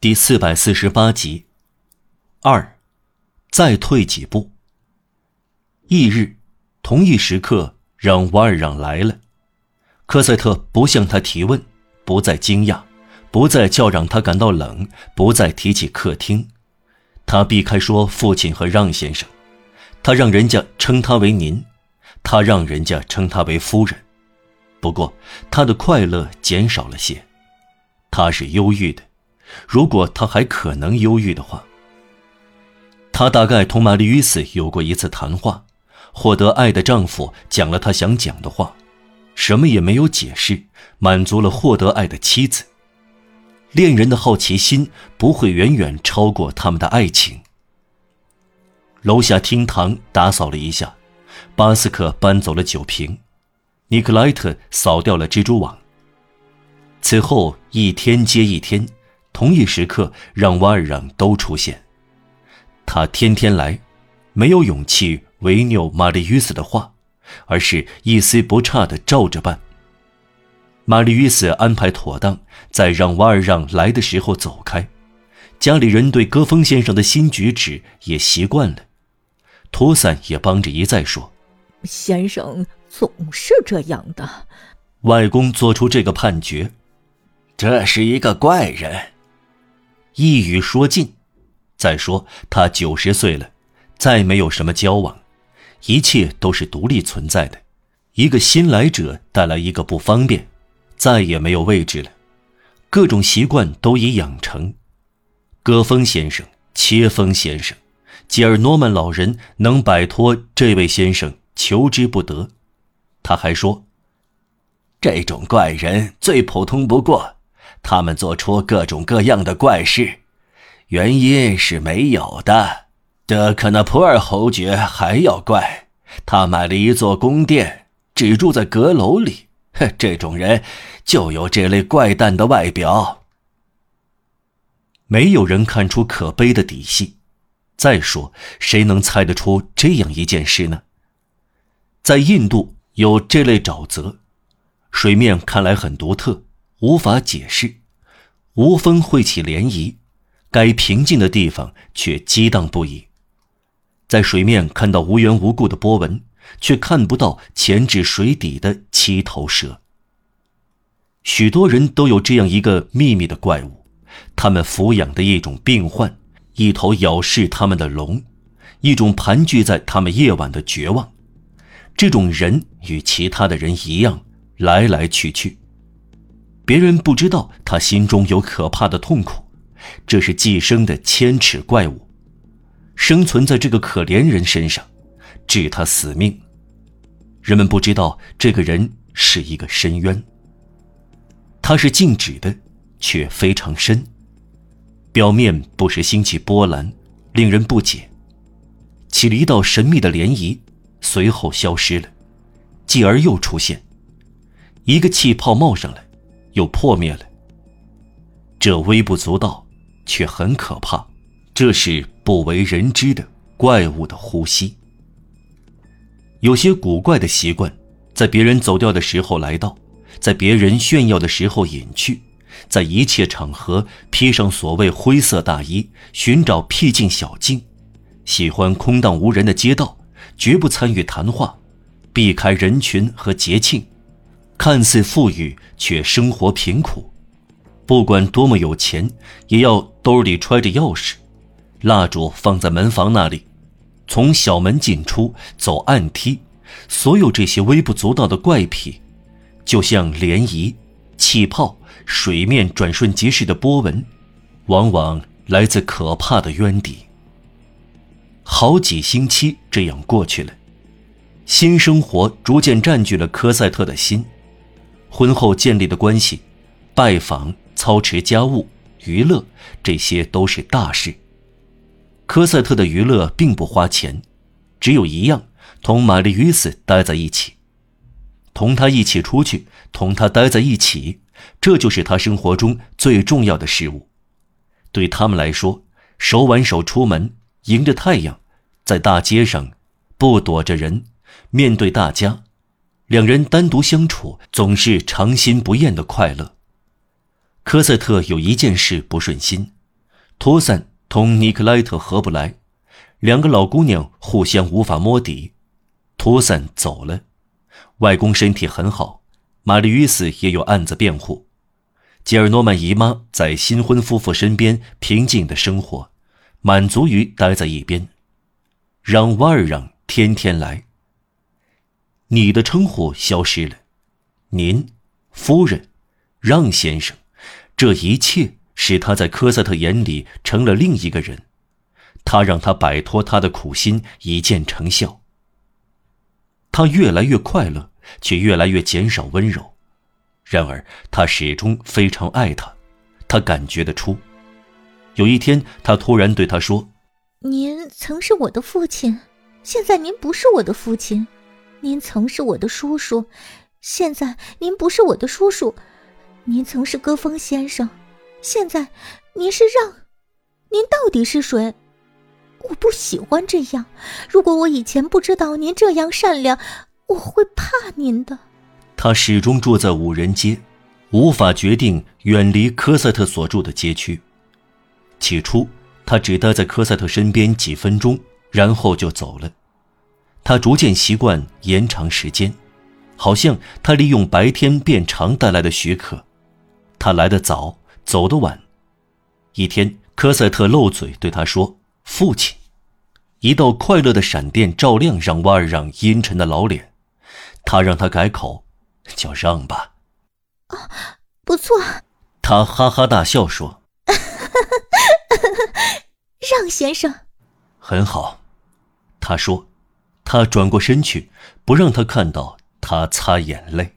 第四百四十八集。二，再退几步。翌日，同一时刻，让瓦尔让来了。科赛特不向他提问，不再惊讶，不再叫嚷他感到冷，不再提起客厅。他避开说父亲和让先生，他让人家称他为您，他让人家称他为夫人。不过，他的快乐减少了些，他是忧郁的。如果他还可能忧郁的话，他大概同玛丽·与斯有过一次谈话，获得爱的丈夫讲了他想讲的话，什么也没有解释，满足了获得爱的妻子。恋人的好奇心不会远远超过他们的爱情。楼下厅堂打扫了一下，巴斯克搬走了酒瓶，尼克莱特扫掉了蜘蛛网。此后一天接一天。同一时刻，让瓦尔让都出现。他天天来，没有勇气违拗玛丽·斯的话，而是一丝不差的照着办。玛丽·斯安排妥当，在让瓦尔让来的时候走开。家里人对戈峰先生的新举止也习惯了。托散也帮着一再说：“先生总是这样的。”外公做出这个判决：“这是一个怪人。”一语说尽。再说，他九十岁了，再没有什么交往，一切都是独立存在的。一个新来者带来一个不方便，再也没有位置了。各种习惯都已养成。戈峰先生、切峰先生、吉尔诺曼老人能摆脱这位先生，求之不得。他还说：“这种怪人最普通不过。”他们做出各种各样的怪事，原因是没有的。德克纳普尔侯爵还要怪，他买了一座宫殿，只住在阁楼里。哼这种人就有这类怪诞的外表。没有人看出可悲的底细。再说，谁能猜得出这样一件事呢？在印度有这类沼泽，水面看来很独特。无法解释，无风会起涟漪，该平静的地方却激荡不已。在水面看到无缘无故的波纹，却看不到潜至水底的七头蛇。许多人都有这样一个秘密的怪物，他们抚养的一种病患，一头咬噬他们的龙，一种盘踞在他们夜晚的绝望。这种人与其他的人一样，来来去去。别人不知道他心中有可怕的痛苦，这是寄生的千尺怪物，生存在这个可怜人身上，致他死命。人们不知道这个人是一个深渊。它是静止的，却非常深，表面不时兴起波澜，令人不解，起了一道神秘的涟漪，随后消失了，继而又出现，一个气泡冒上来。又破灭了。这微不足道，却很可怕。这是不为人知的怪物的呼吸。有些古怪的习惯，在别人走掉的时候来到，在别人炫耀的时候隐去，在一切场合披上所谓灰色大衣，寻找僻静小径，喜欢空荡无人的街道，绝不参与谈话，避开人群和节庆。看似富裕，却生活贫苦。不管多么有钱，也要兜里揣着钥匙，蜡烛放在门房那里，从小门进出，走暗梯。所有这些微不足道的怪癖，就像涟漪、气泡、水面转瞬即逝的波纹，往往来自可怕的渊底。好几星期这样过去了，新生活逐渐占据了科赛特的心。婚后建立的关系，拜访、操持家务、娱乐，这些都是大事。科赛特的娱乐并不花钱，只有一样：同玛丽·与斯待在一起，同他一起出去，同他待在一起，这就是他生活中最重要的事物。对他们来说，手挽手出门，迎着太阳，在大街上，不躲着人，面对大家。两人单独相处，总是长新不厌的快乐。科赛特有一件事不顺心，托森同尼克莱特合不来，两个老姑娘互相无法摸底。托森走了，外公身体很好，玛丽·与斯也有案子辩护。吉尔诺曼姨妈在新婚夫妇身边平静的生活，满足于待在一边，让瓦尔让天天来。你的称呼消失了，您，夫人，让先生，这一切使他在科赛特眼里成了另一个人。他让他摆脱他的苦心，一见成效。他越来越快乐，却越来越减少温柔。然而，他始终非常爱他，他感觉得出。有一天，他突然对他说：“您曾是我的父亲，现在您不是我的父亲；您曾是我的叔叔，现在您不是我的叔叔；您曾是戈峰先生，现在您是让。您到底是谁？我不喜欢这样。如果我以前不知道您这样善良，我会怕您的。”他始终住在五人街，无法决定远离科赛特所住的街区。起初，他只待在科赛特身边几分钟，然后就走了。他逐渐习惯延长时间，好像他利用白天变长带来的许可。他来得早，走得晚。一天，科赛特漏嘴对他说：“父亲。”一道快乐的闪电照亮让瓦尔让阴沉的老脸，他让他改口。叫让吧，啊，不错。他哈哈大笑说：“ 让先生，很好。”他说，他转过身去，不让他看到他擦眼泪。